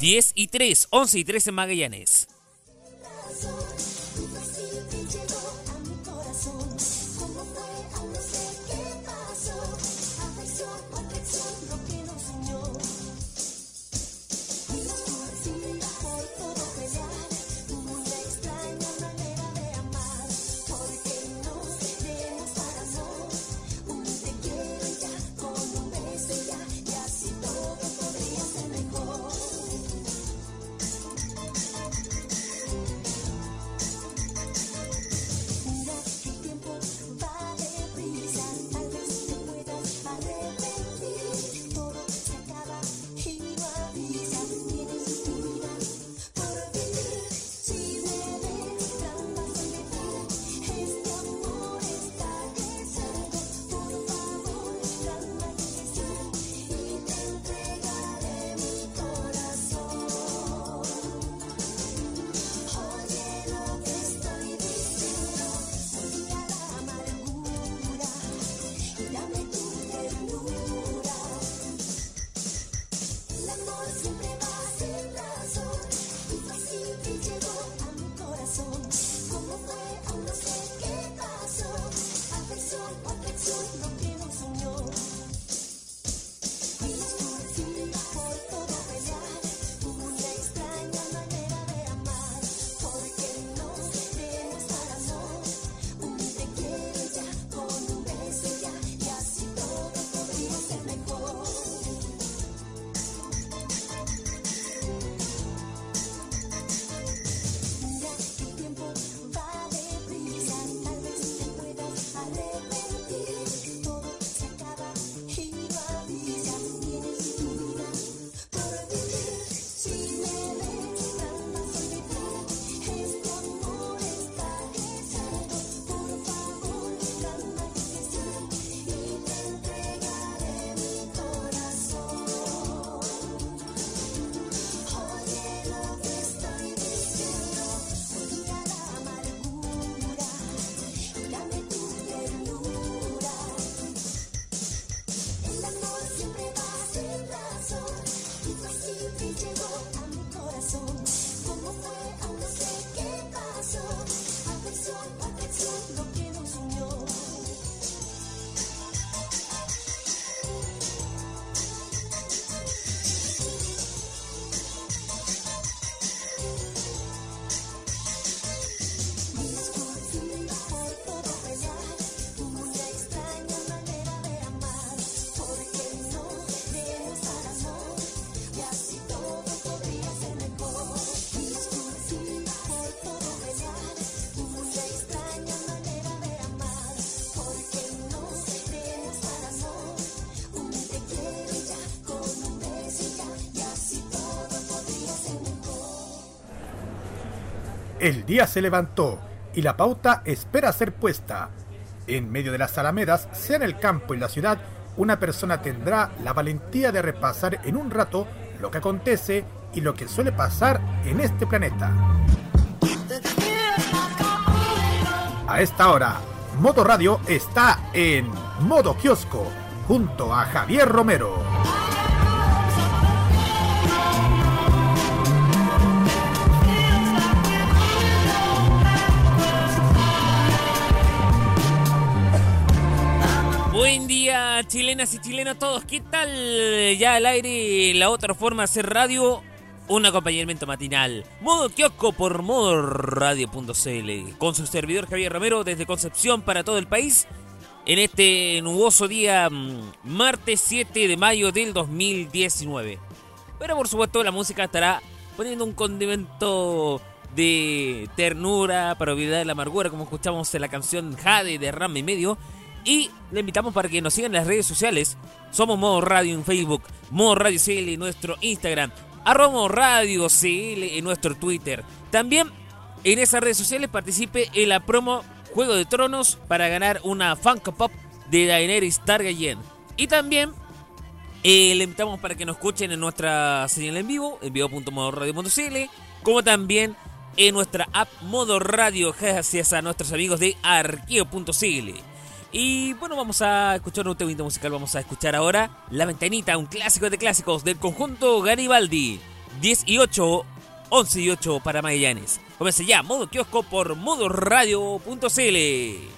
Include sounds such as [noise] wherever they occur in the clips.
10 y 3, 11 y 3 en Magallanes. El día se levantó y la pauta espera ser puesta. En medio de las alamedas, sea en el campo en la ciudad, una persona tendrá la valentía de repasar en un rato lo que acontece y lo que suele pasar en este planeta. A esta hora, Modo Radio está en modo kiosco junto a Javier Romero. Chilenas y chilenos todos. ¿Qué tal? Ya al aire, la otra forma de hacer radio, un acompañamiento matinal. Modo kiosco por modoradio.cl. Con su servidor Javier Romero desde Concepción para todo el país. En este nuboso día, mm, martes 7 de mayo del 2019. Pero por supuesto, la música estará poniendo un condimento de ternura para olvidar la amargura, como escuchamos en la canción Jade de Ram y Medio. Y le invitamos para que nos sigan en las redes sociales. Somos Modo Radio en Facebook, Modo Radio CL en nuestro Instagram, arroba Modo Radio CL en nuestro Twitter. También en esas redes sociales participe en la promo Juego de Tronos para ganar una Funko Pop de Daenerys Targaryen. Y también eh, le invitamos para que nos escuchen en nuestra señal en vivo, en vivo.modoradio.cl, como también en nuestra app Modo Radio, gracias a nuestros amigos de arqueo.cl. Y bueno, vamos a escuchar un tema musical. Vamos a escuchar ahora La Ventanita, un clásico de clásicos del conjunto Garibaldi. 10 y 8, 11 y 8 para Magallanes. Comienza ya, modo kiosco por modoradio.cl.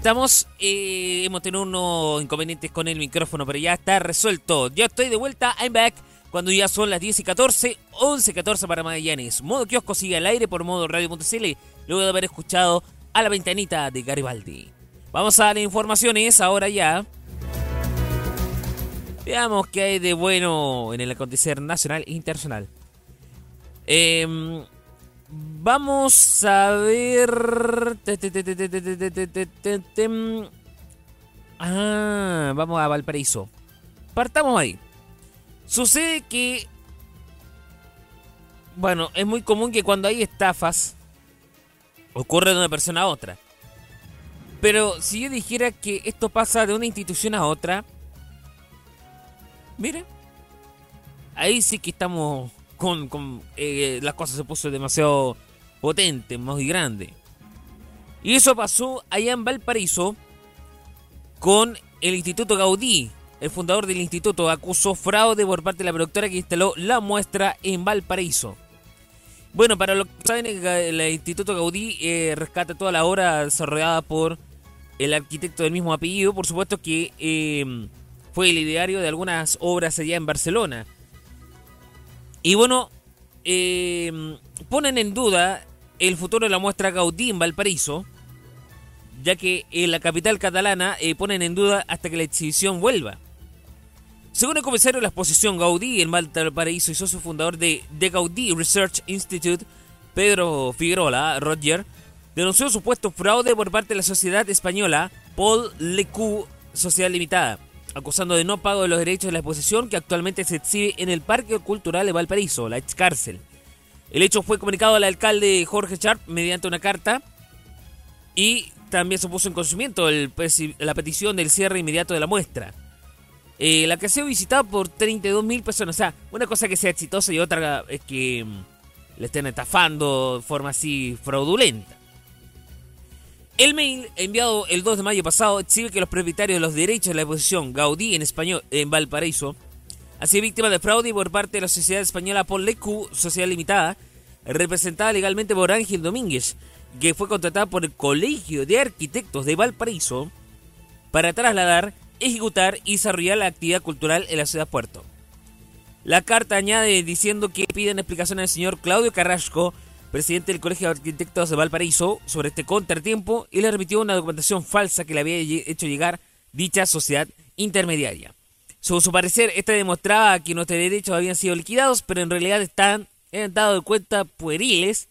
Estamos. Eh, hemos tenido unos inconvenientes con el micrófono, pero ya está resuelto. Ya estoy de vuelta. I'm back. Cuando ya son las 10 y 14, 11 y 14 para Magallanes. Modo kiosco sigue al aire por modo radio.cl. Luego de haber escuchado a la ventanita de Garibaldi. Vamos a las informaciones ahora ya. Veamos qué hay de bueno en el acontecer nacional e internacional. Eh, Vamos a ver. Ah, vamos a Valparaíso. Partamos ahí. Sucede que. Bueno, es muy común que cuando hay estafas. Ocurre de una persona a otra. Pero si yo dijera que esto pasa de una institución a otra. Mire. Ahí sí que estamos con, con eh, las cosas se puso demasiado potente, muy grande. Y eso pasó allá en Valparaíso con el Instituto Gaudí. El fundador del instituto acusó fraude por parte de la productora que instaló la muestra en Valparaíso. Bueno, para los que saben, el Instituto Gaudí eh, rescata toda la obra desarrollada por el arquitecto del mismo apellido. Por supuesto que eh, fue el ideario de algunas obras allá en Barcelona. Y bueno, eh, ponen en duda el futuro de la muestra Gaudí en Valparaíso, ya que en la capital catalana eh, ponen en duda hasta que la exhibición vuelva. Según el comisario de la exposición Gaudí en Valparaíso y socio fundador de The Gaudí Research Institute, Pedro Figueroa Roger, denunció supuesto fraude por parte de la sociedad española Paul Lecu Sociedad Limitada acusando de no pago de los derechos de la exposición que actualmente se exhibe en el Parque Cultural de Valparaíso, la ex cárcel. El hecho fue comunicado al alcalde Jorge Sharp mediante una carta y también se puso en conocimiento la petición del cierre inmediato de la muestra. Eh, la que ha sido visitada por 32.000 personas. O sea, una cosa que sea exitosa y otra es que mm, le estén estafando de forma así fraudulenta. El mail enviado el 2 de mayo pasado exhibe que los propietarios de los derechos de la exposición Gaudí en español en Valparaíso ha sido víctima de fraude por parte de la sociedad española Lecu Sociedad Limitada, representada legalmente por Ángel Domínguez, que fue contratada por el Colegio de Arquitectos de Valparaíso para trasladar, ejecutar y desarrollar la actividad cultural en la ciudad Puerto. La carta añade diciendo que piden explicaciones al señor Claudio Carrasco, presidente del Colegio de Arquitectos de Valparaíso, sobre este contratiempo y le remitió una documentación falsa que le había hecho llegar dicha sociedad intermediaria. Según su parecer, esta demostraba que nuestros derechos habían sido liquidados, pero en realidad están, han dado de cuenta pueriles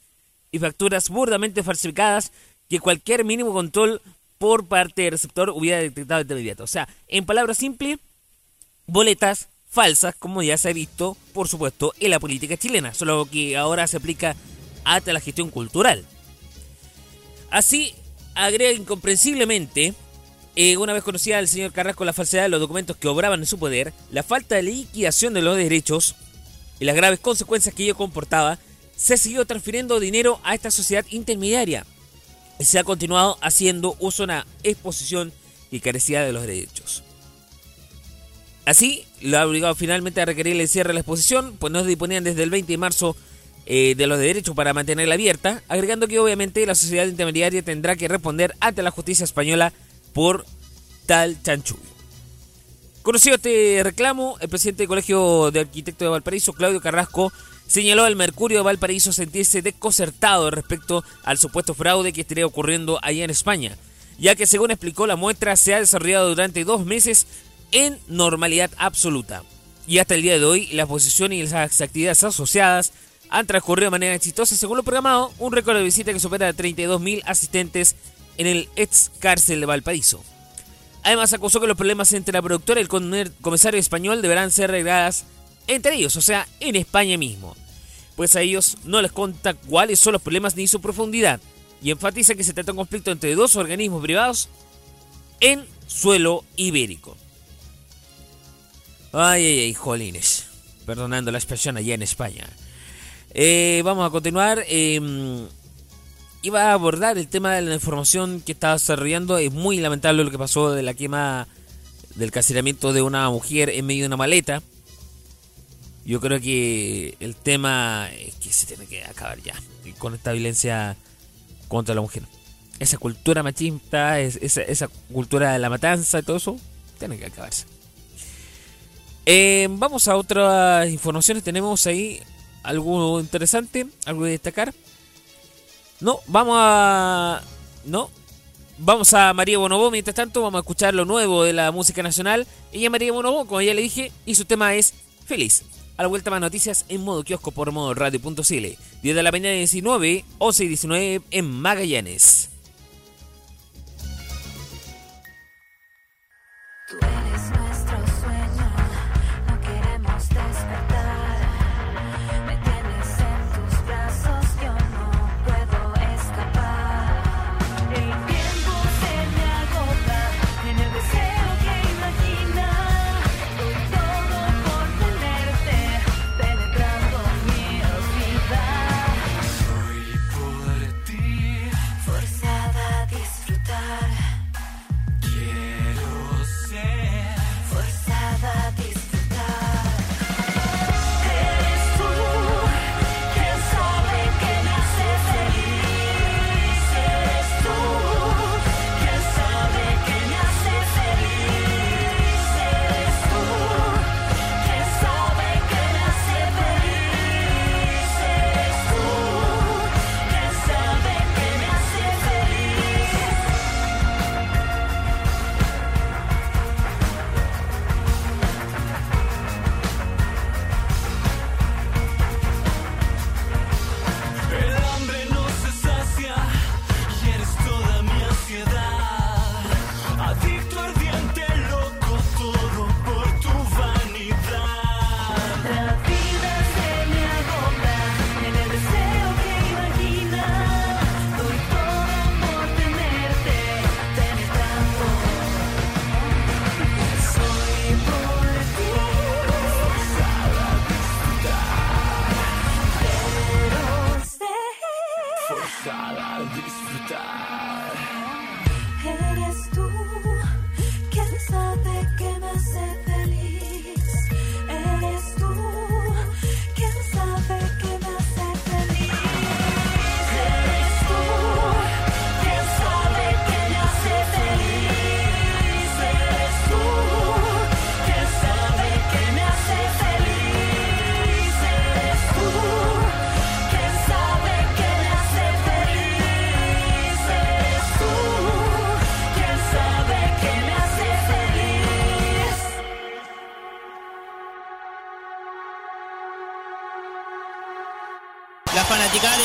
y facturas burdamente falsificadas que cualquier mínimo control por parte del receptor hubiera detectado de inmediato. O sea, en palabras simples, boletas falsas, como ya se ha visto, por supuesto, en la política chilena, solo que ahora se aplica hasta la gestión cultural. Así, agrega incomprensiblemente, eh, una vez conocida el señor Carrasco la falsedad de los documentos que obraban en su poder, la falta de liquidación de los derechos y las graves consecuencias que ello comportaba, se siguió transfiriendo dinero a esta sociedad intermediaria y se ha continuado haciendo uso de una exposición que carecía de los derechos. Así, lo ha obligado finalmente a requerir el cierre de la exposición, pues no disponían desde el 20 de marzo eh, de los derechos para mantenerla abierta, agregando que obviamente la sociedad intermediaria tendrá que responder ante la justicia española por tal chanchullo. Conocido este reclamo, el presidente del Colegio de Arquitectos de Valparaíso, Claudio Carrasco, señaló al Mercurio de Valparaíso sentirse desconcertado respecto al supuesto fraude que estaría ocurriendo allá en España, ya que según explicó la muestra se ha desarrollado durante dos meses en normalidad absoluta. Y hasta el día de hoy la exposición y las actividades asociadas han transcurrido de manera exitosa según lo programado, un récord de visita que supera a 32.000 asistentes en el ex cárcel de Valparaíso. Además acusó que los problemas entre la productora y el comisario español deberán ser arregladas entre ellos, o sea, en España mismo. Pues a ellos no les cuenta cuáles son los problemas ni su profundidad, y enfatiza que se trata de un conflicto entre dos organismos privados en suelo ibérico. Ay, ay, ay, jolines. Perdonando la expresión allá en España. Eh, vamos a continuar. Eh, iba a abordar el tema de la información que estaba desarrollando. Es muy lamentable lo que pasó de la quema del caceramiento de una mujer en medio de una maleta. Yo creo que el tema es que se tiene que acabar ya con esta violencia contra la mujer. Esa cultura machista, esa, esa cultura de la matanza y todo eso, tiene que acabarse. Eh, vamos a otras informaciones. Tenemos ahí algo interesante, algo de destacar. No, vamos a. No. Vamos a María Bonobó. Mientras tanto, vamos a escuchar lo nuevo de la música nacional. Ella, María Bonobó, como ya le dije, y su tema es Feliz. A la vuelta más noticias en modo kiosco por modo radio.cl. 10 de la mañana 19, 11 y 19 en Magallanes.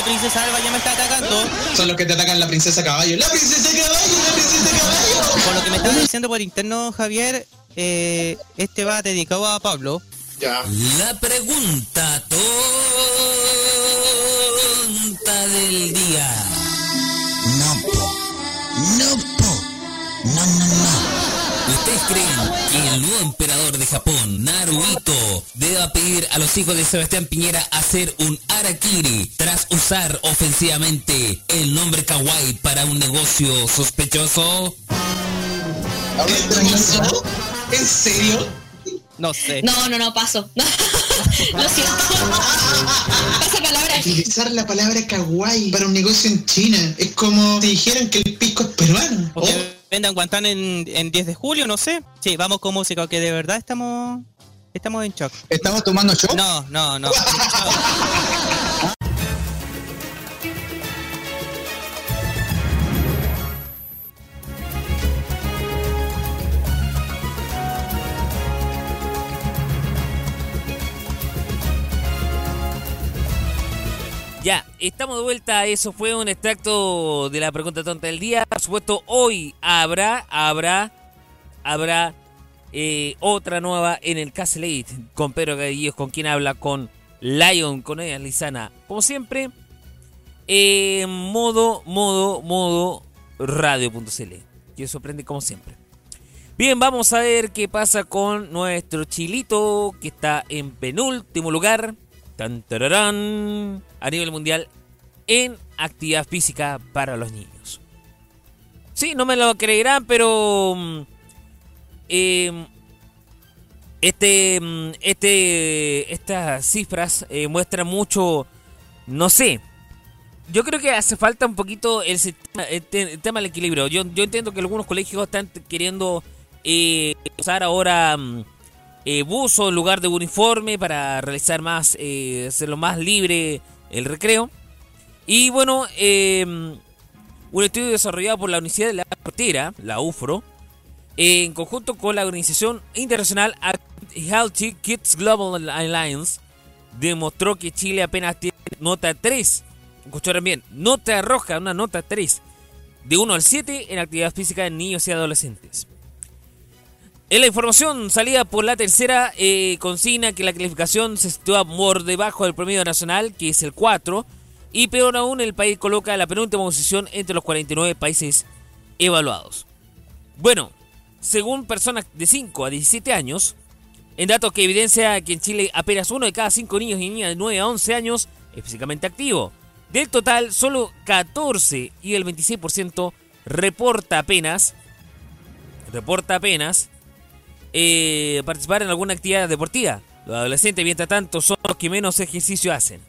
Princesa Alba ya me está atacando. Son los que te atacan la princesa caballo. ¡La princesa caballo! ¡La princesa caballo! Por lo que me estás diciendo por interno, Javier, eh, este va dedicado a Pablo. Ya. La pregunta tonta del día. Emperador de Japón, Naruhito, deba pedir a los hijos de Sebastián Piñera hacer un arakiri tras usar ofensivamente el nombre kawaii para un negocio sospechoso? ¿En serio? No sé. No, no, no, paso. [laughs] Lo siento. Pasa palabra. Utilizar la palabra kawaii para un negocio en China es como si dijeran que el pisco es peruano vendan Guantán en, en 10 de julio, no sé. Sí, vamos con música, que de verdad estamos estamos en shock. ¿Estamos tomando shock? No, no, no. [laughs] Ya, estamos de vuelta. Eso fue un extracto de la pregunta tonta del día. Por supuesto, hoy habrá, habrá, habrá eh, otra nueva en el Castle 8 con Pedro Gadillos, con quien habla con Lion, con ella Lizana. Como siempre, eh, modo, modo, modo radio.cl. Que sorprende como siempre. Bien, vamos a ver qué pasa con nuestro chilito que está en penúltimo lugar. Tan, tararán, a nivel mundial en actividad física para los niños. Sí, no me lo creerán, pero mm, eh, este, mm, este, estas cifras eh, muestran mucho, no sé. Yo creo que hace falta un poquito el, sistema- el te- el tema del equilibrio. Yo, yo entiendo que algunos colegios están queriendo eh, usar ahora mm, eh, buzo en lugar de uniforme para realizar más, eh, hacerlo más libre el recreo. Y bueno, eh, un estudio desarrollado por la Universidad de la Frontera, la UFRO, en conjunto con la organización internacional Healthy Kids Global Alliance, demostró que Chile apenas tiene nota 3. Escucharon bien, nota roja, una nota 3. De 1 al 7 en actividad física en niños y adolescentes. En la información salida por la tercera eh, consigna que la calificación se sitúa por debajo del promedio nacional, que es el 4, y peor aún, el país coloca la penúltima posición entre los 49 países evaluados. Bueno, según personas de 5 a 17 años, en datos que evidencia que en Chile apenas uno de cada 5 niños y niñas de 9 a 11 años es físicamente activo. Del total, solo 14 y el 26% reporta apenas, reporta apenas eh, participar en alguna actividad deportiva. Los adolescentes, mientras tanto, son los que menos ejercicio hacen.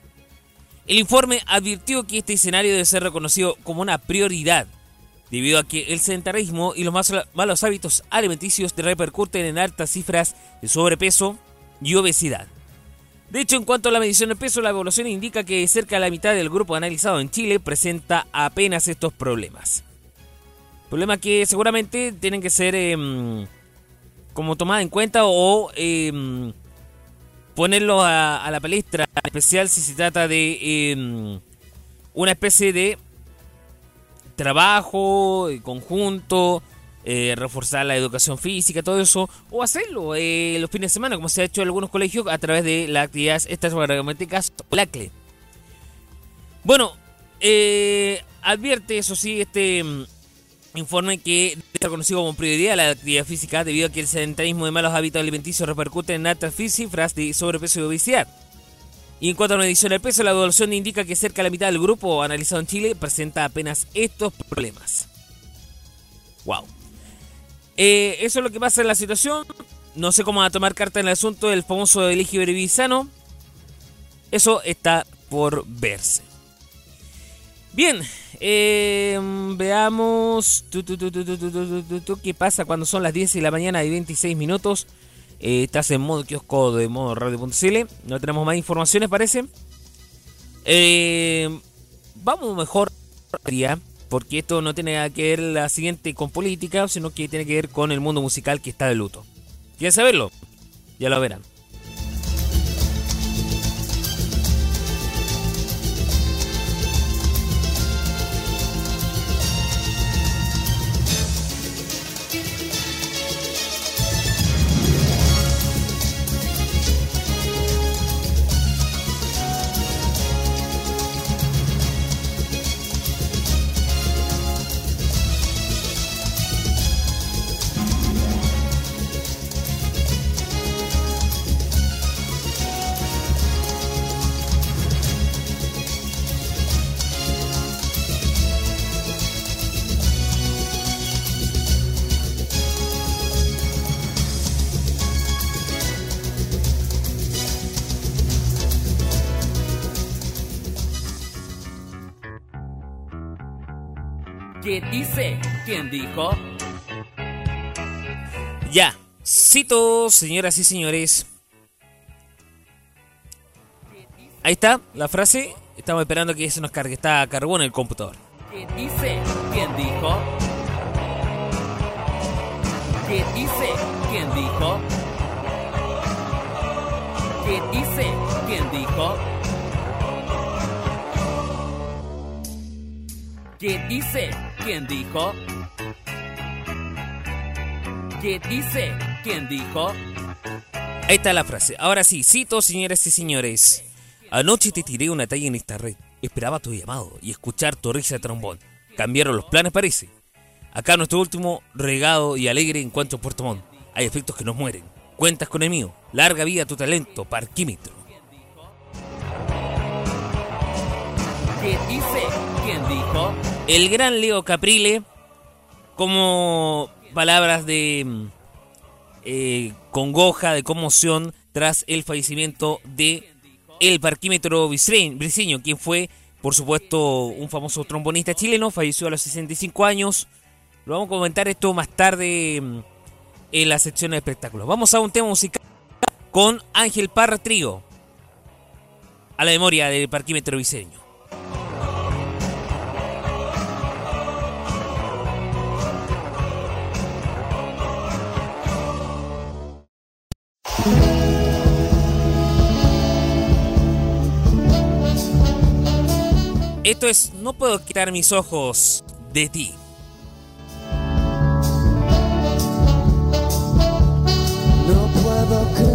El informe advirtió que este escenario debe ser reconocido como una prioridad, debido a que el sedentarismo y los malos hábitos alimenticios repercuten en altas cifras de sobrepeso y obesidad. De hecho, en cuanto a la medición del peso, la evaluación indica que cerca de la mitad del grupo analizado en Chile presenta apenas estos problemas. Problemas que seguramente tienen que ser em, como tomada en cuenta o em, ponerlo a, a la palestra, especial si se trata de em, una especie de trabajo eh, conjunto, eh, reforzar la educación física, todo eso, o hacerlo eh, los fines de semana, como se ha hecho en algunos colegios a través de las actividades extracurriculares o LACLE. Bueno, eh, advierte, eso sí, este mm, informe que ser conocido como prioridad la actividad física debido a que el sedentarismo y malos hábitos alimenticios repercuten en altas cifras de sobrepeso y obesidad. Y en cuanto a la medición del peso, la evaluación indica que cerca de la mitad del grupo analizado en Chile presenta apenas estos problemas. Wow. Eh, eso es lo que pasa en la situación. No sé cómo va a tomar carta en el asunto del famoso Eligio Beribizano. Eso está por verse. Bien, eh, veamos tu, tu, tu, qué pasa cuando son las 10 de la mañana y 26 minutos. Estás en modo kiosco de modo radio.cl. No tenemos más informaciones, parece. Eh, vamos mejor porque esto no tiene nada que ver la siguiente con política, sino que tiene que ver con el mundo musical que está de luto. ¿Quieren saberlo? Ya lo verán. Señoras y señores. Ahí está la frase. Estamos esperando que se nos cargue. Está cargón en el computador. ¿Qué dice? ¿Quién dijo? ¿Qué dice? ¿Quién dijo? ¿Qué dice? ¿Quién dijo? ¿Qué dice? ¿Quién dijo? ¿Qué dice? ¿Quién dijo? Ahí está la frase. Ahora sí, cito, señoras y señores. Anoche te tiré una talla en esta red. Esperaba tu llamado y escuchar tu risa de trombón. Cambiaron los planes, parece. Acá nuestro último regado y alegre en Puerto Montt. Hay efectos que nos mueren. Cuentas con el mío. Larga vida a tu talento, parquímetro. ¿Qué dice? ¿Quién dijo? El gran Leo Caprile, como palabras de mm, eh, congoja, de conmoción, tras el fallecimiento de el parquímetro briseño, quien fue, por supuesto, un famoso trombonista chileno, falleció a los 65 años. Lo vamos a comentar esto más tarde mm, en la sección de espectáculos. Vamos a un tema musical con Ángel Parra Trío, a la memoria del parquímetro briseño. Esto es No puedo quitar mis ojos de ti. No puedo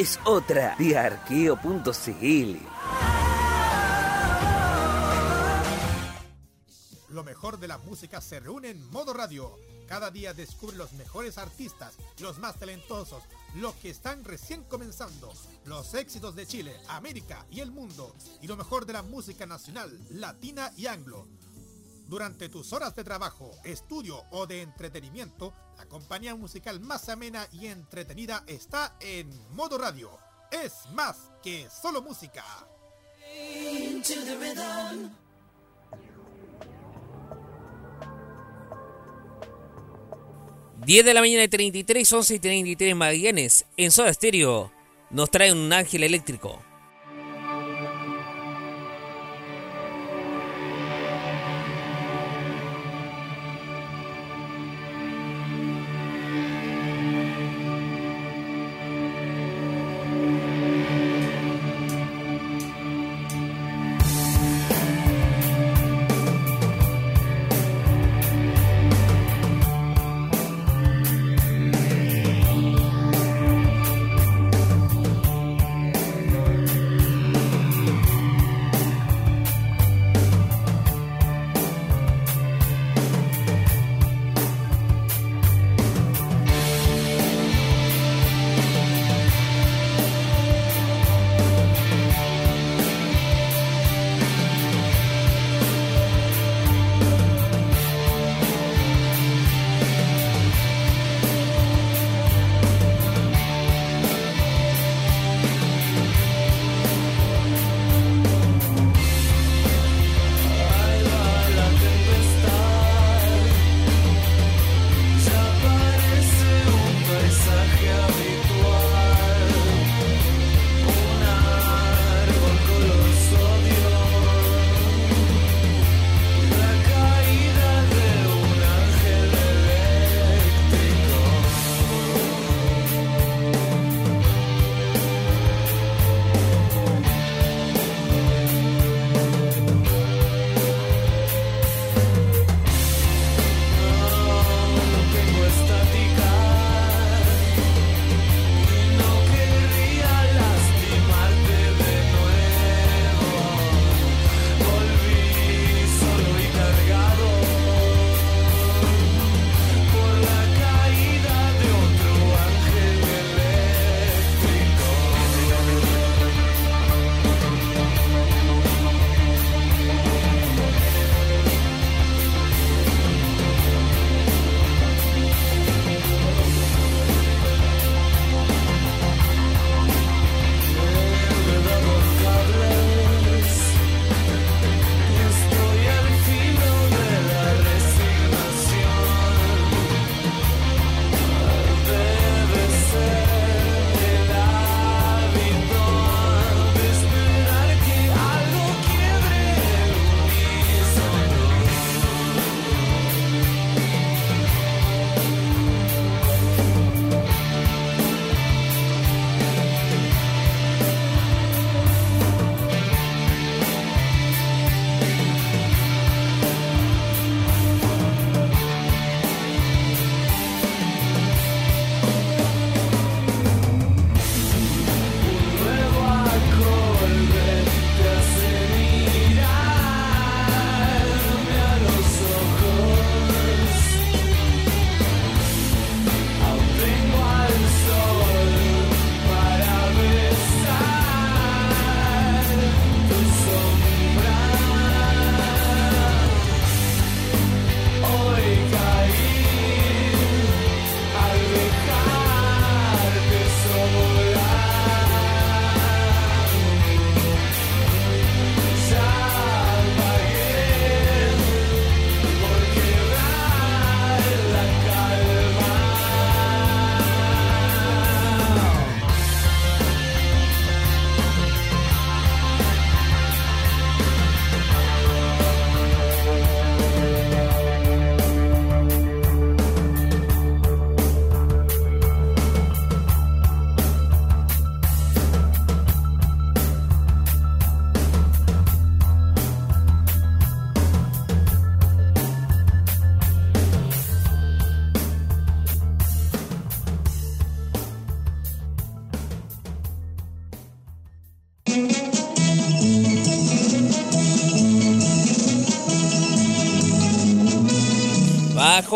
Es otra de arqueo.cl. Lo mejor de la música se reúne en Modo Radio. Cada día descubre los mejores artistas, los más talentosos, los que están recién comenzando, los éxitos de Chile, América y el mundo, y lo mejor de la música nacional, latina y anglo. Durante tus horas de trabajo, estudio o de entretenimiento, la compañía musical más amena y entretenida está en Modo Radio. Es más que solo música. 10 de la mañana de 33, 11 y 33 Magallanes. En Soda Stereo nos trae un ángel eléctrico.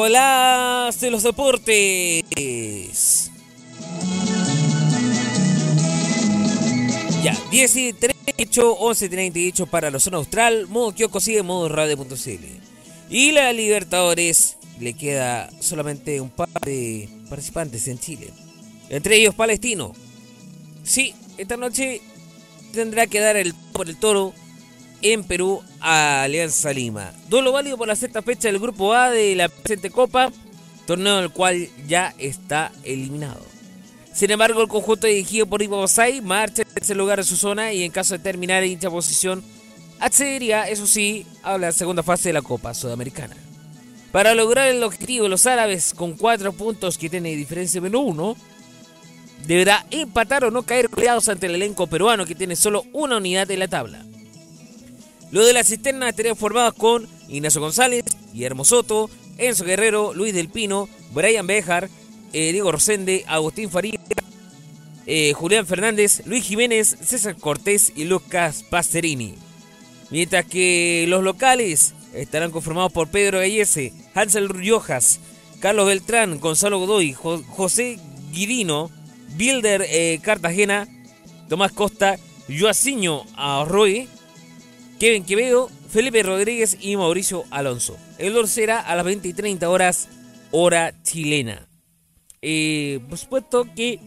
Las de los deportes. Ya, 10 y 38, 11 y 38 para la zona austral. Modo kiosco sigue modo radio.cl. Y la Libertadores le queda solamente un par de participantes en Chile. Entre ellos Palestino. Sí, esta noche tendrá que dar el por el toro en Perú a Alianza Lima. Duelo válido por la sexta fecha del grupo A de la presente Copa, torneo del cual ya está eliminado. Sin embargo, el conjunto dirigido por Ivo Basay marcha en tercer lugar en su zona y en caso de terminar en dicha posición, accedería, eso sí, a la segunda fase de la Copa Sudamericana. Para lograr el objetivo, los árabes, con cuatro puntos que tiene diferencia menos uno, deberá empatar o no caer goleados ante el elenco peruano que tiene solo una unidad en la tabla. Lo de la cisterna estarían formados con Ignacio González, Guillermo Soto, Enzo Guerrero, Luis del Pino, Brian Bejar, eh, Diego Rosende, Agustín Faría, eh, Julián Fernández, Luis Jiménez, César Cortés y Lucas Pasterini. Mientras que los locales estarán conformados por Pedro Gallese, Hansel Riojas, Carlos Beltrán, Gonzalo Godoy, Jo- José Guidino, Bilder eh, Cartagena, Tomás Costa, Joaciño Arroy, Kevin Quevedo, Felipe Rodríguez y Mauricio Alonso. El gol será a las 20 y 30 horas, hora chilena. Eh, por supuesto que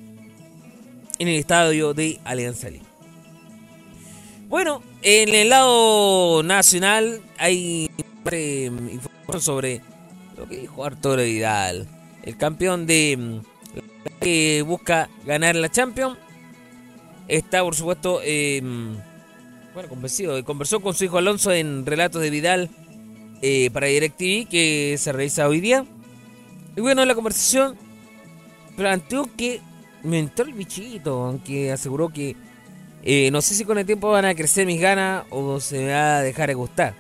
en el estadio de Alianza Lima. Bueno, en el lado nacional hay eh, información sobre lo que dijo Arturo Vidal, el campeón de mm, que busca ganar la Champions. Está, por supuesto, eh, bueno, convencido. Conversó con su hijo Alonso en Relatos de Vidal eh, para DirecTV que se realiza hoy día. Y bueno, la conversación planteó que me entró el bichito, aunque aseguró que eh, no sé si con el tiempo van a crecer mis ganas o se me va a dejar de gustar.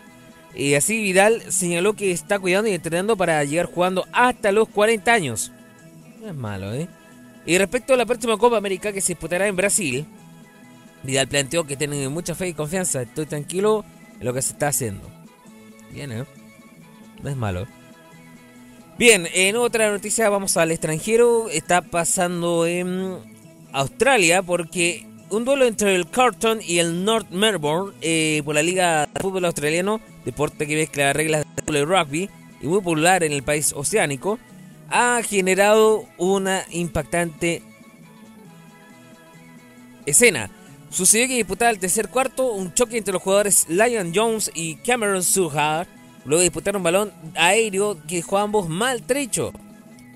Y así Vidal señaló que está cuidando y entrenando para llegar jugando hasta los 40 años. No es malo, ¿eh? Y respecto a la próxima Copa América que se disputará en Brasil, Vidal planteó que tiene mucha fe y confianza. Estoy tranquilo en lo que se está haciendo. Bien, ¿eh? No es malo. Bien, en otra noticia vamos al extranjero. Está pasando en Australia porque un duelo entre el Carlton y el North Melbourne eh, por la Liga de Fútbol Australiano, deporte que mezcla reglas de rugby y muy popular en el país oceánico, ha generado una impactante escena. Sucedió que disputaba el tercer cuarto un choque entre los jugadores Lion Jones y Cameron Suhar, luego de disputar un balón aéreo que dejó a ambos maltrecho.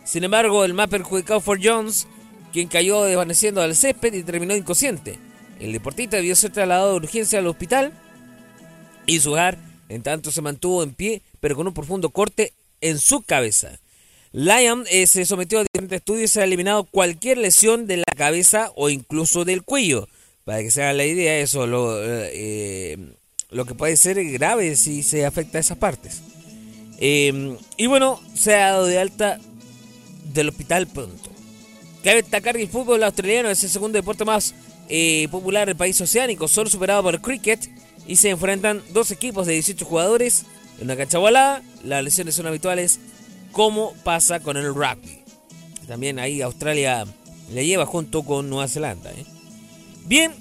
Sin embargo, el más perjudicado fue Jones, quien cayó desvaneciendo al césped y terminó inconsciente. El deportista debió ser trasladado de urgencia al hospital y Suhar, en tanto, se mantuvo en pie, pero con un profundo corte en su cabeza. Lyon eh, se sometió a diferentes estudios y se ha eliminado cualquier lesión de la cabeza o incluso del cuello. Para que se hagan la idea, eso lo, eh, lo que puede ser grave si se afecta a esas partes. Eh, y bueno, se ha dado de alta del hospital pronto. Cabe destacar que el fútbol australiano es el segundo deporte más eh, popular del país oceánico, solo superado por el cricket. Y se enfrentan dos equipos de 18 jugadores en una cancha volada. Las lesiones son habituales, como pasa con el rugby. También ahí Australia le lleva junto con Nueva Zelanda. ¿eh? Bien,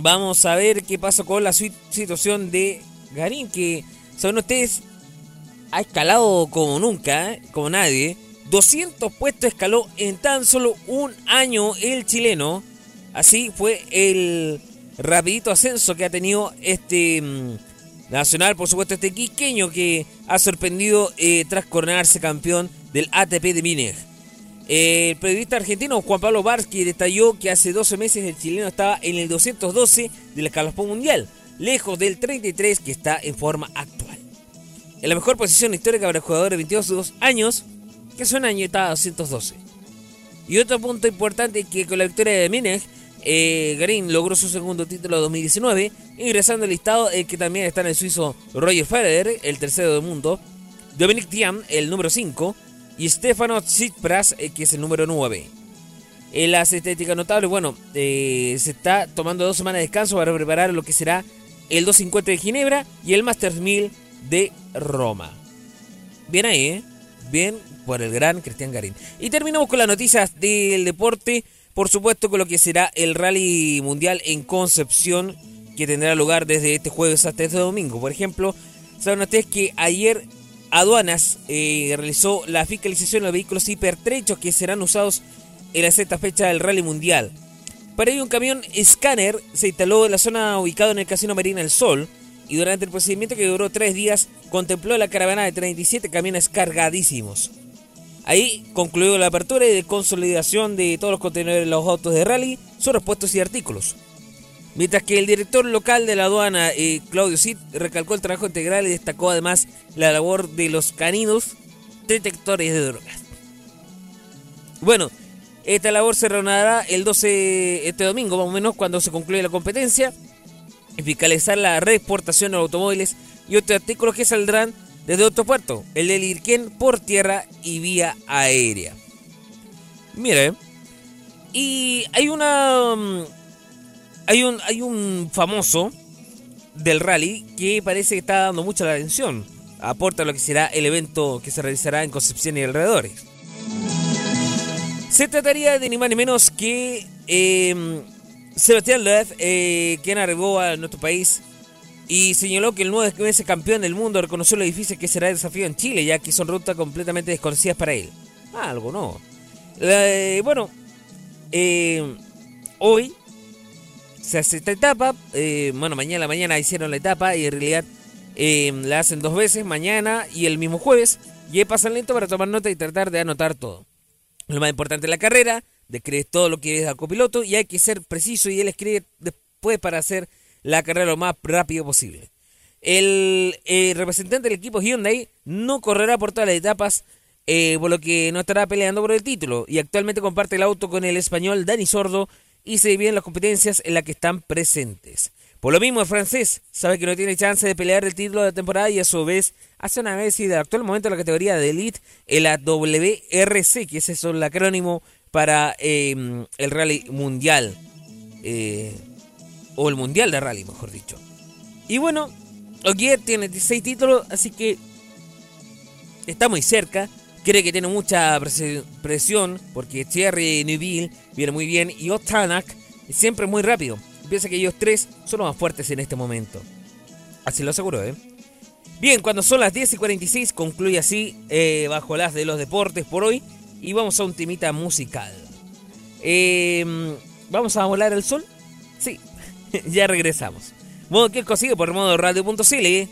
vamos a ver qué pasa con la si- situación de Garín, que, saben ustedes, ha escalado como nunca, ¿eh? como nadie. 200 puestos escaló en tan solo un año el chileno. Así fue el rapidito ascenso que ha tenido este mm, Nacional, por supuesto, este quiqueño que ha sorprendido eh, tras coronarse campeón del ATP de Múnich. Eh, el periodista argentino Juan Pablo Barsky detalló que hace 12 meses el chileno estaba en el 212 del escalafón mundial, lejos del 33 que está en forma actual. En la mejor posición histórica para el jugador de 22 años, que un año estaba a 212. Y otro punto importante es que con la victoria de Múnich, eh, Garín logró su segundo título de 2019, ingresando al listado el que también está en el suizo Roger Federer, el tercero del mundo, Dominic Thiem, el número 5, y Stefano Tsipras, eh, que es el número 9. En las estéticas notables, bueno, eh, se está tomando dos semanas de descanso para preparar lo que será el 250 de Ginebra y el Masters 1000 de Roma. Bien ahí, ¿eh? bien por el gran Cristian Garín. Y terminamos con las noticias del deporte, por supuesto con lo que será el Rally Mundial en Concepción, que tendrá lugar desde este jueves hasta este domingo. Por ejemplo, saben ustedes que ayer Aduanas eh, realizó la fiscalización de los vehículos hipertrechos que serán usados en la sexta fecha del Rally Mundial. Para ello, un camión escáner se instaló en la zona ubicada en el Casino Marina El Sol y durante el procedimiento que duró tres días contempló la caravana de 37 camiones cargadísimos. Ahí concluyó la apertura y de consolidación de todos los contenedores de los autos de rally, sus repuestos y artículos. Mientras que el director local de la aduana, eh, Claudio Cid, recalcó el trabajo integral y destacó además la labor de los caninos detectores de drogas. Bueno, esta labor se reanudará el 12, este domingo más o menos, cuando se concluya la competencia, fiscalizar la reexportación de automóviles y otros artículos que saldrán desde otro puerto, el del Irquén, por tierra y vía aérea. Mire, y hay una... Hay un, hay un famoso del rally que parece que está dando mucha la atención. Aporta lo que será el evento que se realizará en Concepción y alrededores. Se trataría de ni más ni menos que eh, Sebastián Loeb, eh, quien arribó a nuestro país y señaló que el nuevo ese campeón del mundo reconoció lo difícil que será el desafío en Chile, ya que son rutas completamente desconocidas para él. Ah, algo no. Eh, bueno, eh, hoy se hace esta etapa. eh, bueno, mañana la mañana hicieron la etapa y en realidad eh, la hacen dos veces, mañana y el mismo jueves. Y ahí pasan lento para tomar nota y tratar de anotar todo. Lo más importante de la carrera, describe todo lo que es al copiloto y hay que ser preciso y él escribe después para hacer la carrera lo más rápido posible. El eh, representante del equipo Hyundai no correrá por todas las etapas, eh, por lo que no estará peleando por el título y actualmente comparte el auto con el español Dani Sordo y se dividen las competencias en las que están presentes. Por lo mismo, el francés sabe que no tiene chance de pelear el título de la temporada y a su vez hace una vez y de actual momento en la categoría de Elite en la WRC, que es eso el acrónimo para eh, el Rally Mundial. Eh, o el Mundial de Rally, mejor dicho. Y bueno, Ogier tiene 16 títulos, así que está muy cerca. Cree que tiene mucha presi- presión, porque Thierry Neuville viene muy bien y Otanak es siempre muy rápido. Piensa que ellos tres son los más fuertes en este momento. Así lo aseguro, ¿eh? Bien, cuando son las 10 y 46, concluye así eh, Bajo las de los deportes por hoy. Y vamos a un temita musical. Eh, ¿Vamos a volar el sol? Sí, [laughs] ya regresamos. Modo que consigue por modo radio.cl.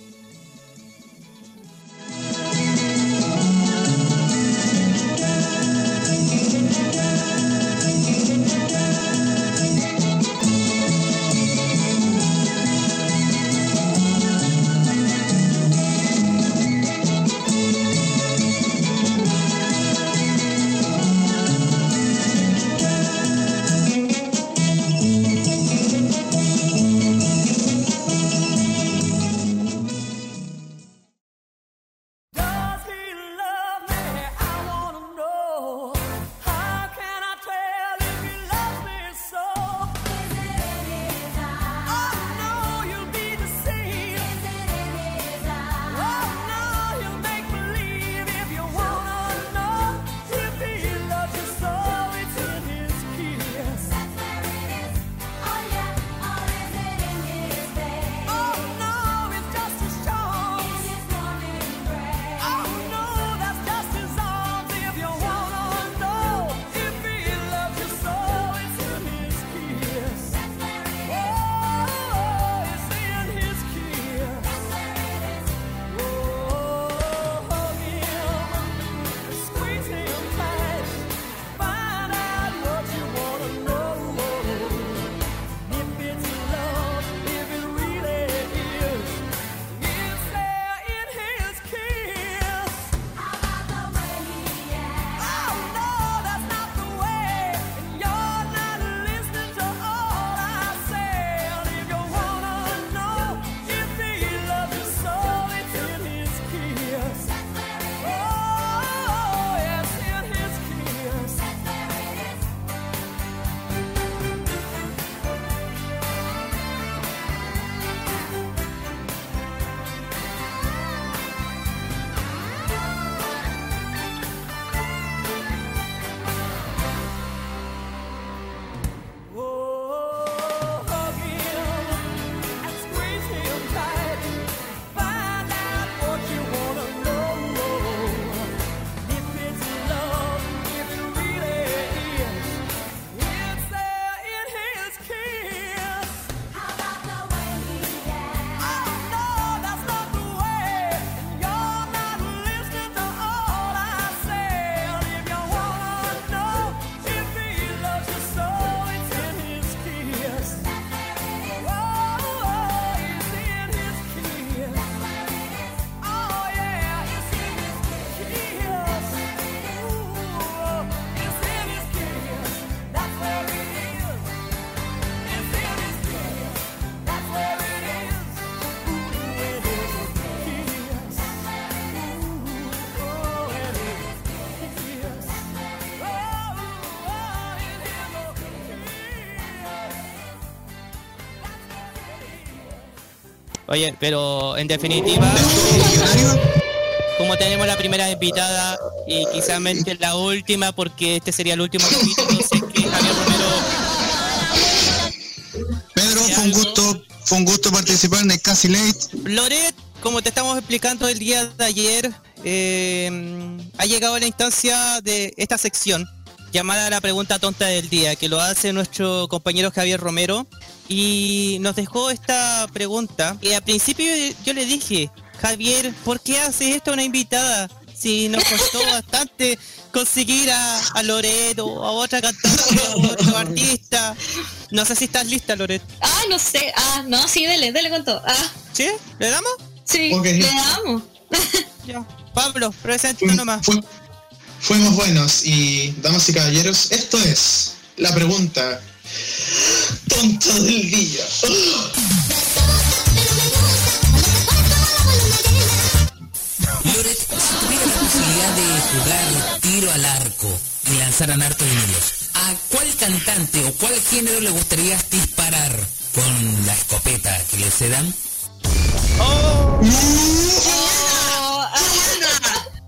Oye, pero en definitiva, como tenemos la primera invitada y quizás la última, porque este sería el último capítulo, sé que Javier Romero Pedro, fue un gusto, fue un gusto participar en el Casi Late. Loret, como te estamos explicando el día de ayer, eh, ha llegado la instancia de esta sección llamada la pregunta tonta del día, que lo hace nuestro compañero Javier Romero y nos dejó esta pregunta. Y al principio yo le dije, Javier, ¿por qué haces esto a una invitada? Si nos costó [laughs] bastante conseguir a, a Loret o a otra cantante o a otro [laughs] artista. No sé si estás lista, Loret. Ah, no sé. Ah, no, sí, dele, dele con todo. Ah, ¿Sí? ¿Le damos? sí, le damos. [laughs] Ya. Pablo, presenta Fue- nomás. fue- fuimos buenos y, damas y caballeros, esto es la pregunta tonta del día. Loret, si tuviera la posibilidad de jugar tiro al arco y lanzaran harto niños, ¿a cuál cantante o cuál género le gustaría disparar con la escopeta que le se dan? Oh,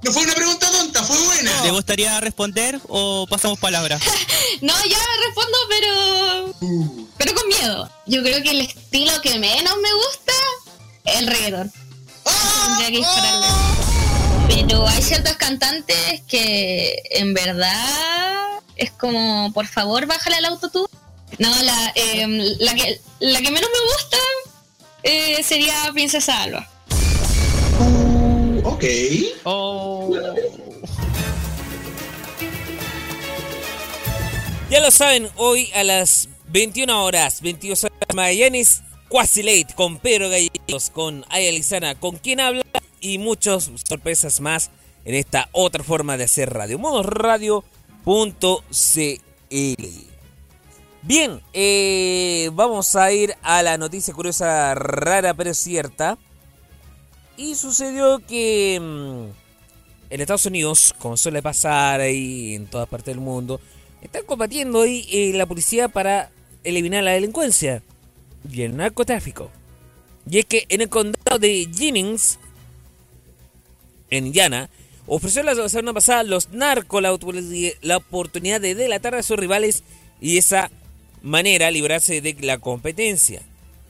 No fue una pregunta tonta, fue buena. ¿Le gustaría responder o pasamos palabra? [laughs] no, ya respondo, pero. Pero con miedo. Yo creo que el estilo que menos me gusta es el reggaetón. Tendría que dispararle. Pero hay ciertos cantantes que en verdad es como, por favor, bájale al autotune. No, la, em, la, que, la que menos me gusta eh, sería Princesa Alba. Ok. Oh. Ya lo saben, hoy a las 21 horas, 22 horas Magallanes, Quasi Late con Pedro Gallegos, con Aya Lizana, con quien habla y muchas sorpresas más en esta otra forma de hacer radio. Modosradio.cl Bien, eh, vamos a ir a la noticia curiosa, rara pero cierta. Y sucedió que mm, en Estados Unidos, como suele pasar ahí en todas partes del mundo, están combatiendo ahí eh, la policía para eliminar la delincuencia y el narcotráfico. Y es que en el condado de Jennings, en Indiana, ofreció la semana pasada los narcos la, la oportunidad de delatar a sus rivales y de esa manera librarse de la competencia.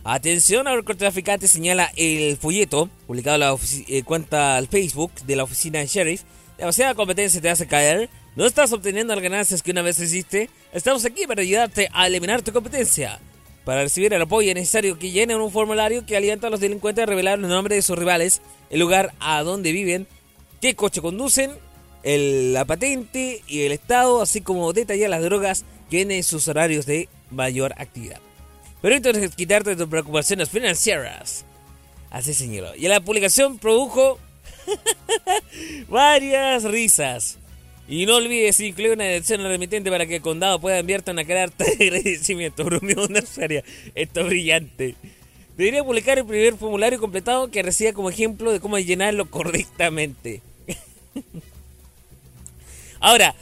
Atención narcotraficante, señala el folleto publicado en la eh, cuenta al Facebook de la oficina de sheriff. Demasiada competencia te hace caer. No estás obteniendo las ganancias que una vez hiciste. Estamos aquí para ayudarte a eliminar tu competencia. Para recibir el apoyo es necesario que llenen un formulario que alienta a los delincuentes a revelar el nombre de sus rivales, el lugar a donde viven, qué coche conducen, la patente y el estado, así como detallar las drogas que tienen sus horarios de mayor actividad. Pero entonces quitarte de tus preocupaciones financieras. Así señaló. Y la publicación produjo [laughs] varias risas. Y no olvides incluir una dirección remitente para que el condado pueda enviarte una carta de [laughs] agradecimiento. Bromeó Nazaria. Esto es brillante. Debería publicar el primer formulario completado que reciba como ejemplo de cómo llenarlo correctamente. [laughs] Ahora,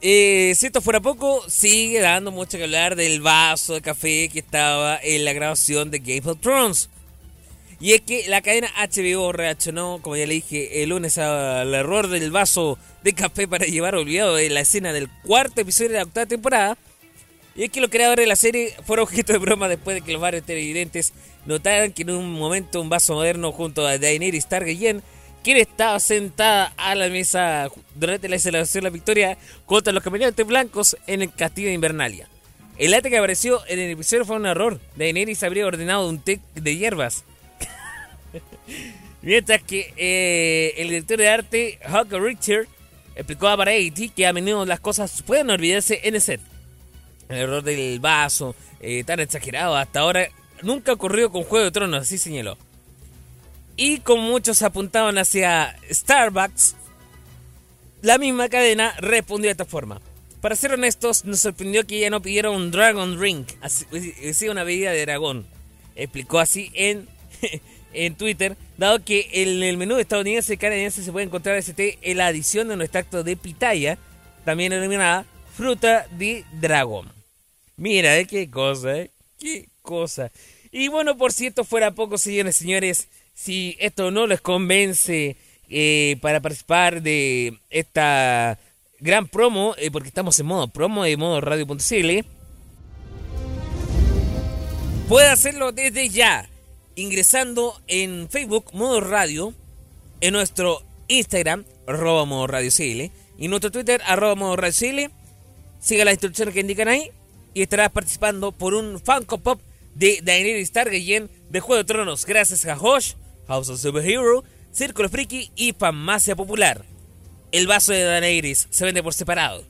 eh, si esto fuera poco, sigue dando mucho que hablar del vaso de café que estaba en la grabación de Game of Thrones. Y es que la cadena HBO reaccionó, como ya le dije, el lunes al error del vaso de café para llevar olvidado de la escena del cuarto episodio de la octava temporada. Y es que los creadores de la serie fueron objeto de broma después de que los varios televidentes notaran que en un momento un vaso moderno junto a Daenerys Targaryen, estaba sentada a la mesa durante la celebración de la victoria contra los caminantes blancos en el castillo de Invernalia. El arte que apareció en el episodio fue un error. Daenerys habría ordenado un té de hierbas. [laughs] Mientras que eh, el director de arte, Hawk Richard, explicó a Variety que a menudo las cosas pueden olvidarse en el set. El error del vaso, eh, tan exagerado hasta ahora, nunca ocurrió con Juego de Tronos, así señaló. Y como muchos apuntaban hacia Starbucks, la misma cadena respondió de esta forma. Para ser honestos, nos sorprendió que ya no pidiera un Dragon Ring, así, así una bebida de dragón. Explicó así en, [laughs] en Twitter, dado que en el menú estadounidense y canadiense se puede encontrar ese té en la adición de un extracto de pitaya, también denominada fruta de dragón. Mira, ¿eh? qué cosa, ¿eh? qué cosa. Y bueno, por si esto fuera poco, señores señores, si esto no les convence eh, para participar de esta gran promo, eh, porque estamos en modo promo de modo radio.cl, puede hacerlo desde ya, ingresando en Facebook modo radio, en nuestro Instagram, arroba modo radio CL, y nuestro Twitter, arroba modo radio CL. Siga las instrucciones que indican ahí y estarás participando por un Funko Pop de Daenerys Targaryen de Juego de Tronos, gracias a Hosh, House of Superhero, Círculo Friki y Farmacia Popular. El vaso de Daenerys se vende por separado.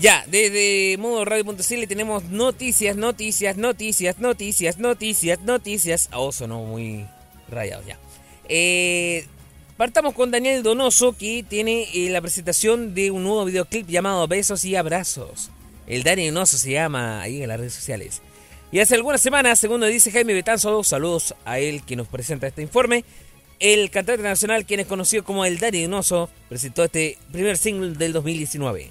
Ya, desde modo radio.cl tenemos noticias, noticias, noticias, noticias, noticias, noticias. Oh, sonó muy rayado ya. Eh, partamos con Daniel Donoso, que tiene eh, la presentación de un nuevo videoclip llamado Besos y Abrazos. El Daniel Donoso se llama ahí en las redes sociales. Y hace algunas semanas, según nos dice Jaime Betanzo, saludos a él que nos presenta este informe. El cantante nacional, quien es conocido como el Dani Donoso, presentó este primer single del 2019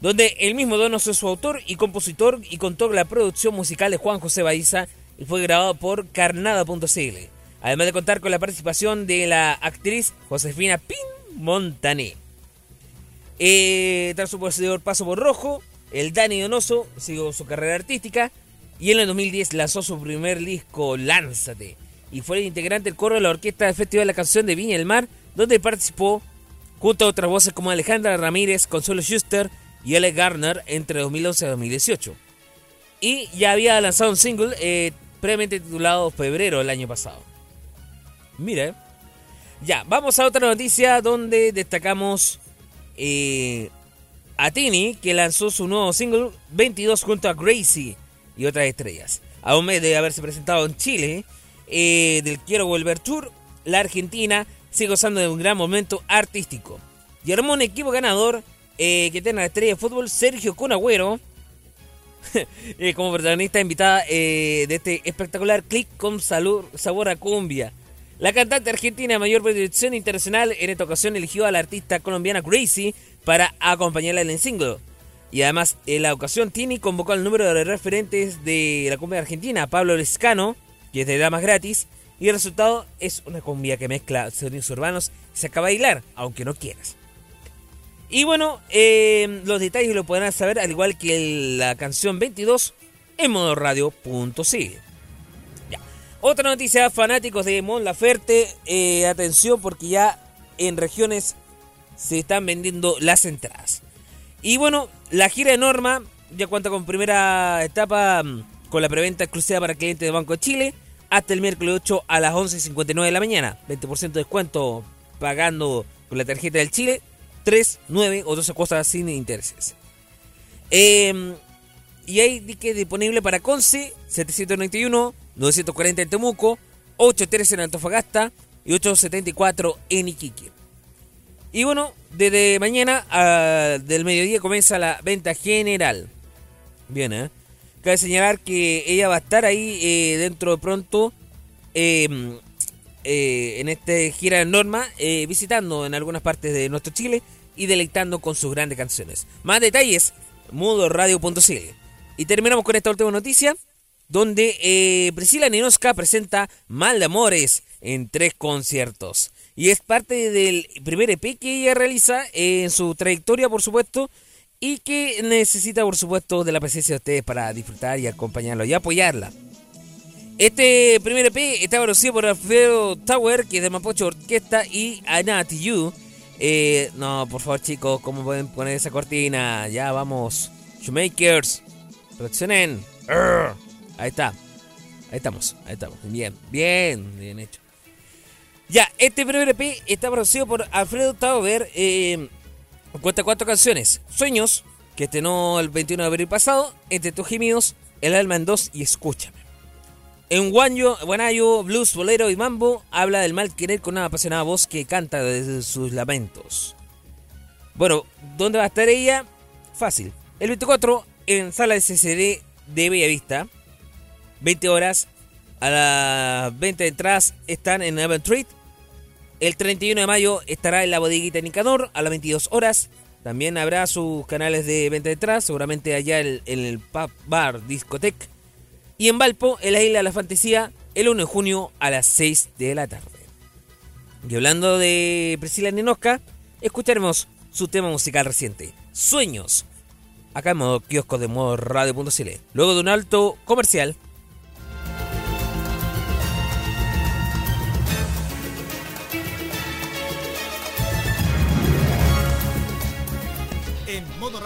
donde el mismo Donoso es su autor y compositor y contó con la producción musical de Juan José Baiza y fue grabado por carnada.cl, además de contar con la participación de la actriz Josefina Pin Montané. Eh, tras su posterior paso por Rojo, el Dani Donoso siguió su carrera artística y en el 2010 lanzó su primer disco Lánzate y fue el integrante del coro de la orquesta del Festival de la Canción de Viña del Mar, donde participó junto a otras voces como Alejandra Ramírez, Consuelo Schuster, y Alex Garner entre 2011 y 2018. Y ya había lanzado un single eh, previamente titulado Febrero el año pasado. Mire. Ya, vamos a otra noticia donde destacamos eh, a Tini, que lanzó su nuevo single 22 junto a Gracie y otras estrellas. A un mes de haberse presentado en Chile eh, del Quiero Volver Tour, la Argentina sigue gozando de un gran momento artístico. Y armó un equipo ganador eh, que tiene la estrella de fútbol Sergio Conagüero [laughs] como protagonista invitada de este espectacular click con salud, sabor a cumbia. La cantante argentina mayor proyección internacional en esta ocasión eligió a la artista colombiana Gracie para acompañarla en el single. Y además, en la ocasión, Tini convocó al número de referentes de la cumbia argentina, Pablo Lescano, que es de Damas Gratis, y el resultado es una cumbia que mezcla sonidos urbanos y se acaba de bailar, aunque no quieras. Y bueno, eh, los detalles lo podrán saber al igual que la canción 22 en modoradio.cl. Otra noticia, fanáticos de Mon Laferte, eh, atención porque ya en regiones se están vendiendo las entradas. Y bueno, la gira de Norma ya cuenta con primera etapa mm, con la preventa exclusiva para clientes de Banco de Chile hasta el miércoles 8 a las 11.59 de la mañana. 20% de descuento pagando con la tarjeta del Chile 3, 9 o 12 cosas sin intereses. Eh, y hay tickets disponible para Conce, 791, 940 en Temuco, 813 en Antofagasta y 874 en Iquique. Y bueno, desde mañana del mediodía comienza la venta general. Bien, ¿eh? Cabe señalar que ella va a estar ahí eh, dentro de pronto eh, eh, en este gira de Norma, eh, visitando en algunas partes de nuestro Chile y deleitando con sus grandes canciones. Más detalles, mudoradio.cl. Y terminamos con esta última noticia, donde eh, Priscila Ninoska presenta Mal de Amores en tres conciertos. Y es parte del primer EP que ella realiza en su trayectoria, por supuesto, y que necesita, por supuesto, de la presencia de ustedes para disfrutar y acompañarlo y apoyarla. Este primer EP está producido por Alfredo Tower, que es de Mapocho Orquesta, y Anat You. Eh, no, por favor, chicos, ¿cómo pueden poner esa cortina? Ya vamos. Shoemakers, reaccionen. Ahí está. Ahí estamos, ahí estamos. Bien, bien, bien hecho. Ya, este primer EP está producido por Alfredo Tauber. Eh, cuenta cuatro canciones: Sueños, que estrenó el 21 de abril pasado, Entre tus gemidos, El alma en dos y Escúchame. En Guanyo, Guanayo, Blues, Bolero y Mambo habla del mal querer con una apasionada voz que canta desde sus lamentos. Bueno, ¿dónde va a estar ella? Fácil. El 24 en sala de CCD de Bellavista. 20 horas. A las 20 entradas están en Event Street El 31 de mayo estará en la bodeguita Nicanor a las 22 horas. También habrá sus canales de venta detrás, seguramente allá en, el pub bar discoteca. Y en Valpo, en la isla de la fantasía, el 1 de junio a las 6 de la tarde. Y hablando de Priscila Ninosca, escucharemos su tema musical reciente, Sueños, acá en modo kiosco de modo radio.cl. Luego de un alto comercial,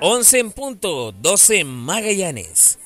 11 en punto, 12 en Magallanes.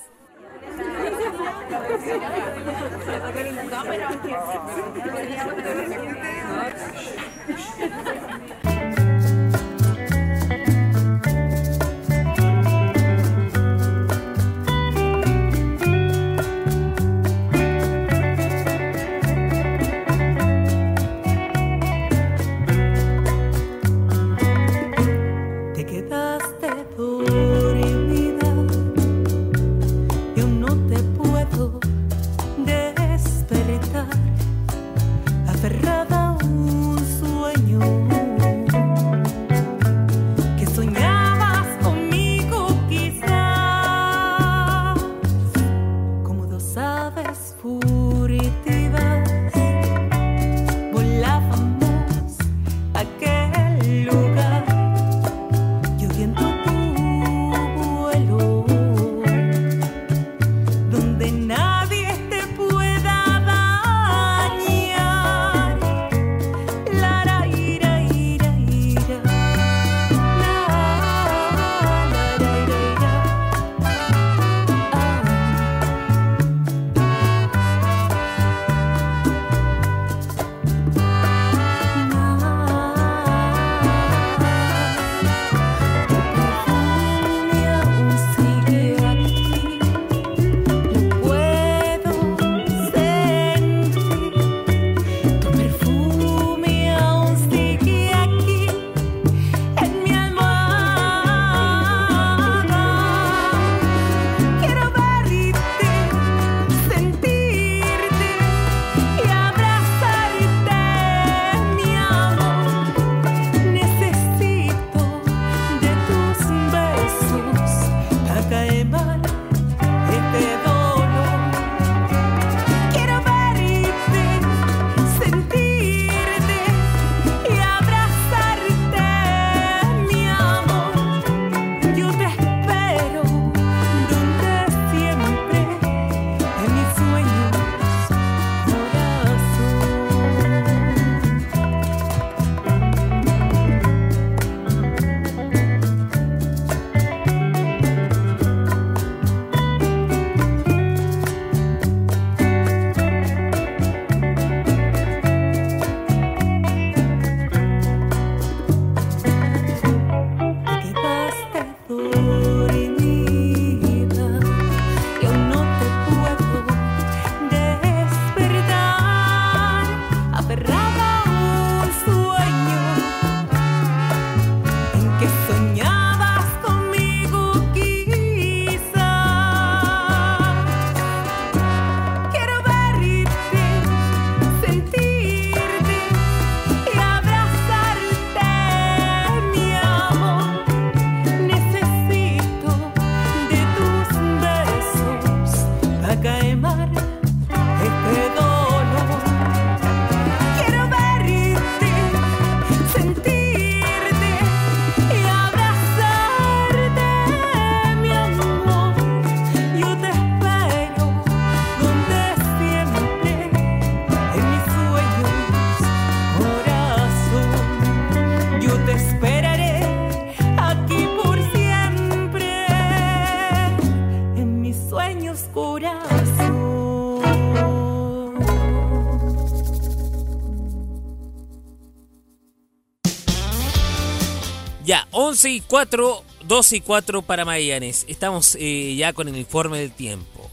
11 y 4, 12 y 4 para Magallanes. Estamos eh, ya con el informe del tiempo.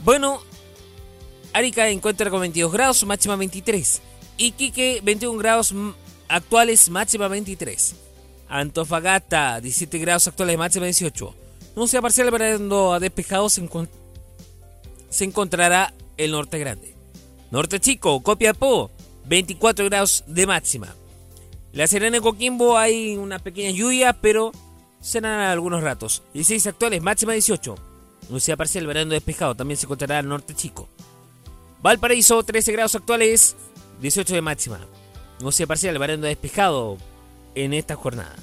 Bueno, Arica encuentra con 22 grados, máxima 23. Iquique, 21 grados actuales, máxima 23. Antofagasta, 17 grados actuales, máxima 18. Nuncia parcial variando a despejado se, encon- se encontrará el norte grande. Norte chico, Copiapó, 24 grados de máxima. La Serena y Coquimbo hay una pequeña lluvia, pero serán algunos ratos. 16 actuales, máxima 18. Nucia parcial variando despejado, también se encontrará el norte chico. Valparaíso, 13 grados actuales, 18 de máxima. Nucia parcial variando despejado en esta jornada.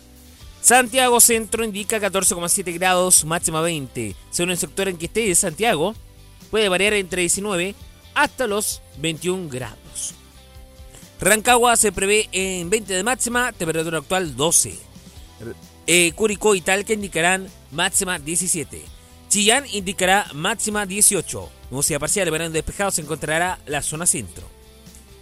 Santiago Centro indica 14,7 grados, máxima 20. Según el sector en que esté de Santiago, puede variar entre 19 hasta los 21 grados. Rancagua se prevé en 20 de máxima, temperatura actual 12. Eh, Curicó y Talca indicarán máxima 17. Chillán indicará máxima 18. Nubosidad parcial, verano despejado, se encontrará la zona centro.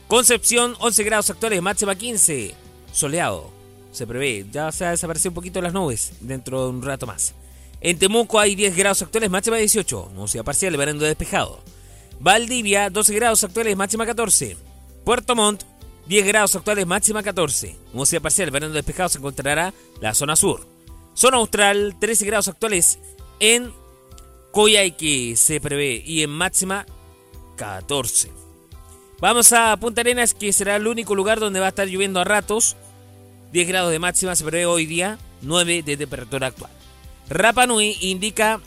Concepción, 11 grados actuales, máxima 15. Soleado, se prevé. Ya se ha desaparecido un poquito las nubes dentro de un rato más. En Temuco hay 10 grados actuales, máxima 18. Nubosidad parcial, verano despejado. Valdivia, 12 grados actuales, máxima 14. Puerto Montt, 10 grados actuales, máxima 14. Nubosidad parcial, verano despejado, se encontrará la zona sur. Zona austral, 13 grados actuales en Coyhaique se prevé y en máxima 14. Vamos a Punta Arenas, que será el único lugar donde va a estar lloviendo a ratos. 10 grados de máxima se prevé hoy día, 9 de temperatura actual. Rapa Nui indica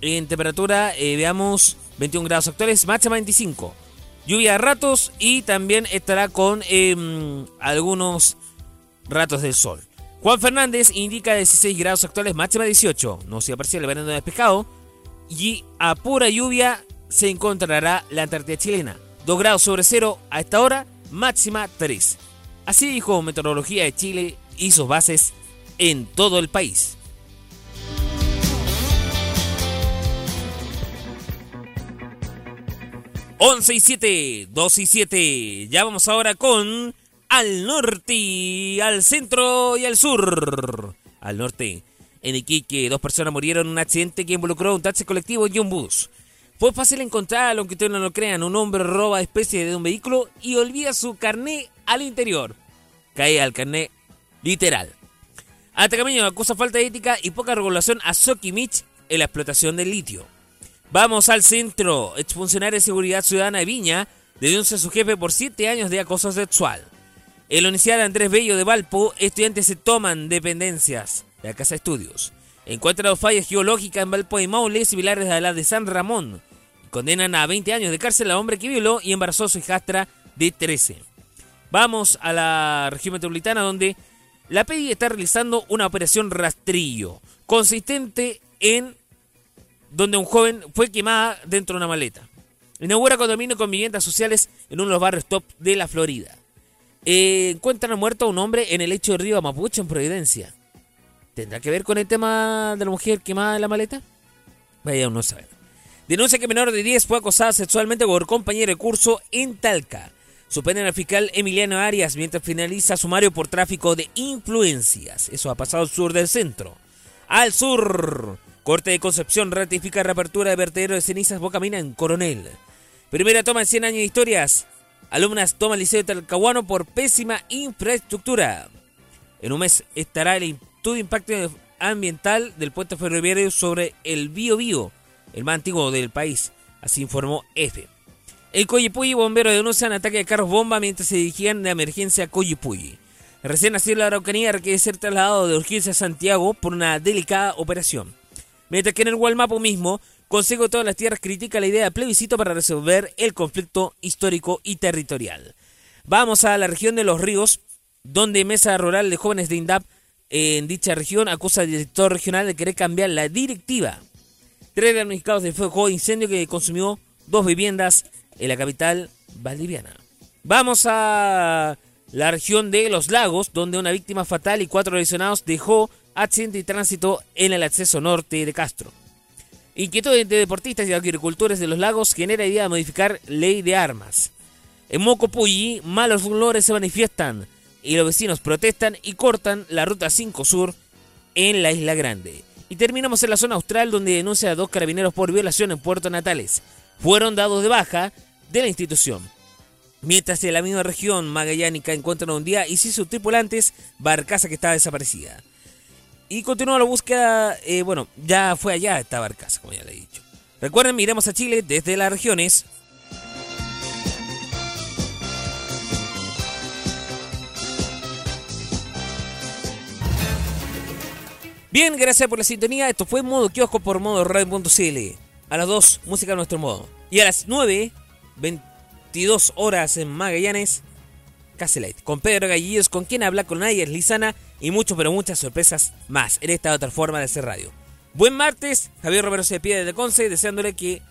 en temperatura, eh, veamos, 21 grados actuales, máxima 25. Lluvia a ratos y también estará con em, algunos ratos del sol. Juan Fernández indica 16 grados actuales, máxima 18. No se aparece el verano despejado. Y a pura lluvia se encontrará la Antártida chilena. 2 grados sobre cero a esta hora, máxima 3. Así dijo Meteorología de Chile y sus bases en todo el país. Once y 7, 2 y 7. Ya vamos ahora con al norte, al centro y al sur. Al norte, en Iquique, dos personas murieron en un accidente que involucró un taxi colectivo y un bus. Fue fácil encontrar, aunque ustedes no lo crean, un hombre roba especie de un vehículo y olvida su carné al interior. Cae al carné literal. Atacameño acusa falta de ética y poca regulación a Sokimich en la explotación del litio. Vamos al centro. Exfuncionario de Seguridad Ciudadana de Viña denuncia a su jefe por 7 años de acoso sexual. En la Universidad Andrés Bello de Valpo, estudiantes se toman dependencias de la Casa Estudios. Encuentran dos fallas geológicas en Valpo y Maule similares a las de San Ramón. Condenan a 20 años de cárcel a hombre que violó y embarazó a su hijastra de 13. Vamos a la región metropolitana donde la PDI está realizando una operación rastrillo, consistente en donde un joven fue quemada dentro de una maleta. Inaugura condominio con viviendas sociales en uno de los barrios top de la Florida. Eh, encuentran muerto a un hombre en el lecho de río Mapuche en Providencia. ¿Tendrá que ver con el tema de la mujer quemada en la maleta? Vaya uno a. Denuncia que menor de 10 fue acosada sexualmente por compañero de curso en Talca. Suspenden al fiscal Emiliano Arias mientras finaliza sumario por tráfico de influencias. Eso ha pasado al sur del centro. Al sur, Corte de Concepción ratifica reapertura de vertedero de cenizas Bocamina en Coronel. Primera toma en 100 años de historias. Alumnas toman liceo de Talcahuano por pésima infraestructura. En un mes estará el estudio impacto ambiental del puente ferroviario sobre el Bío Bío, el más antiguo del país, así informó EFE. El Coyipulli bomberos denuncian ataque de carros bomba mientras se dirigían de emergencia a Coyipulli. Recién nacido la Araucanía requiere ser trasladado de urgencia a Santiago por una delicada operación. Mientras que en el Gualmapo mismo, Consejo de todas las tierras critica la idea de plebiscito para resolver el conflicto histórico y territorial. Vamos a la región de los ríos, donde Mesa Rural de Jóvenes de INDAP en dicha región acusa al director regional de querer cambiar la directiva. Tres damnificados de fuego incendio que consumió dos viviendas en la capital valdiviana. Vamos a la región de los lagos, donde una víctima fatal y cuatro lesionados dejó accidente y tránsito en el acceso norte de Castro. Inquietud de deportistas y agricultores de los lagos genera idea de modificar ley de armas. En Mocopulli, malos olores se manifiestan y los vecinos protestan y cortan la ruta 5 Sur en la Isla Grande. Y terminamos en la zona austral donde denuncia a dos carabineros por violación en Puerto Natales. Fueron dados de baja de la institución. Mientras en la misma región magallánica encuentran un día y sus tripulantes barcaza que estaba desaparecida. Y continúa la búsqueda, eh, bueno, ya fue allá esta barcaza, como ya le he dicho. Recuerden, miremos a Chile desde las regiones. Bien, gracias por la sintonía. Esto fue Modo Kiosco por Modo Radio.cl. A las 2, música a nuestro modo. Y a las 9, 22 horas en Magallanes, Casi Light. Con Pedro Gallillos, con quien habla con Ayer Lizana y mucho, pero muchas sorpresas más en esta otra forma de hacer radio. Buen martes, Javier Romero se despide desde Conce, deseándole que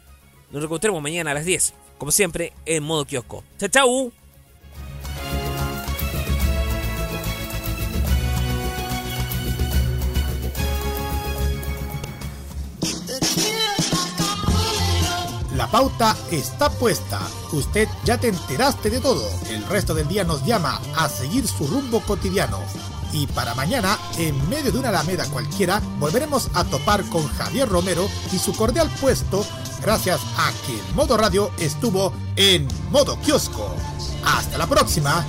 nos encontremos mañana a las 10, como siempre, en modo kiosco. Chao, chao. La pauta está puesta. Usted ya te enteraste de todo. El resto del día nos llama a seguir su rumbo cotidiano. Y para mañana, en medio de una alameda cualquiera, volveremos a topar con Javier Romero y su cordial puesto gracias a que modo radio estuvo en modo kiosco. Hasta la próxima.